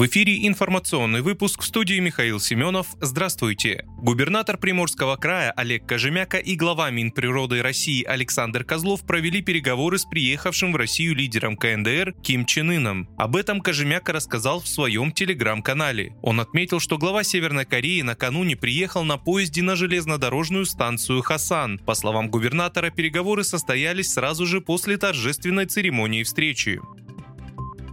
В эфире информационный выпуск в студии Михаил Семенов. Здравствуйте. Губернатор Приморского края Олег Кожемяка и глава Минприроды России Александр Козлов провели переговоры с приехавшим в Россию лидером КНДР Ким Чен Ыном. Об этом Кожемяка рассказал в своем телеграм-канале. Он отметил, что глава Северной Кореи накануне приехал на поезде на железнодорожную станцию Хасан. По словам губернатора, переговоры состоялись сразу же после торжественной церемонии встречи.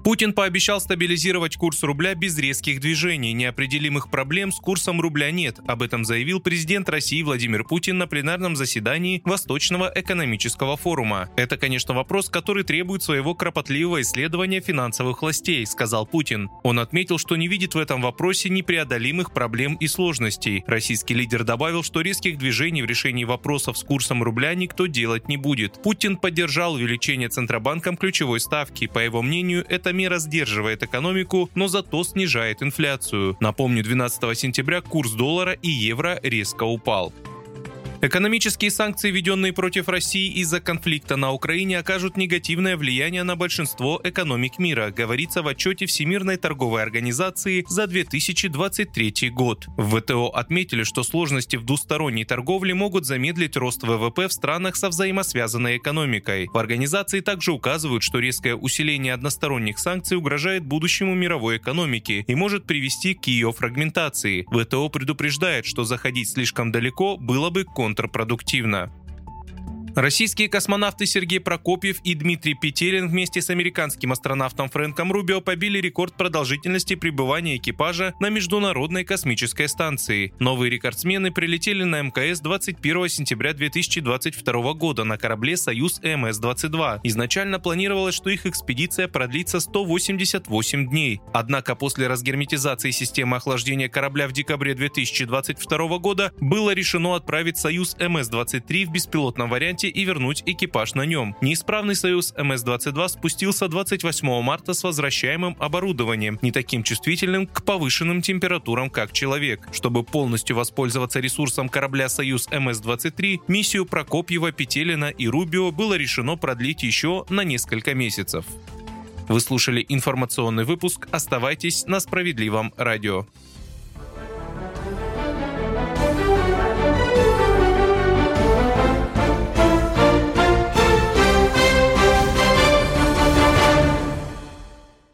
Путин пообещал стабилизировать курс рубля без резких движений. Неопределимых проблем с курсом рубля нет. Об этом заявил президент России Владимир Путин на пленарном заседании Восточного экономического форума. Это, конечно, вопрос, который требует своего кропотливого исследования финансовых властей, сказал Путин. Он отметил, что не видит в этом вопросе непреодолимых проблем и сложностей. Российский лидер добавил, что резких движений в решении вопросов с курсом рубля никто делать не будет. Путин поддержал увеличение Центробанком ключевой ставки. По его мнению, это мера сдерживает экономику, но зато снижает инфляцию. Напомню, 12 сентября курс доллара и евро резко упал. Экономические санкции, введенные против России из-за конфликта на Украине, окажут негативное влияние на большинство экономик мира, говорится в отчете Всемирной торговой организации за 2023 год. В ВТО отметили, что сложности в двусторонней торговле могут замедлить рост ВВП в странах со взаимосвязанной экономикой. В организации также указывают, что резкое усиление односторонних санкций угрожает будущему мировой экономике и может привести к ее фрагментации. ВТО предупреждает, что заходить слишком далеко было бы контрпродуктивно контрпродуктивно. Российские космонавты Сергей Прокопьев и Дмитрий Петелин вместе с американским астронавтом Фрэнком Рубио побили рекорд продолжительности пребывания экипажа на Международной космической станции. Новые рекордсмены прилетели на МКС 21 сентября 2022 года на корабле «Союз МС-22». Изначально планировалось, что их экспедиция продлится 188 дней. Однако после разгерметизации системы охлаждения корабля в декабре 2022 года было решено отправить «Союз МС-23» в беспилотном варианте месте и вернуть экипаж на нем. Неисправный «Союз МС-22» спустился 28 марта с возвращаемым оборудованием, не таким чувствительным к повышенным температурам, как человек. Чтобы полностью воспользоваться ресурсом корабля «Союз МС-23», миссию Прокопьева, Петелина и Рубио было решено продлить еще на несколько месяцев. Вы слушали информационный выпуск. Оставайтесь на справедливом радио.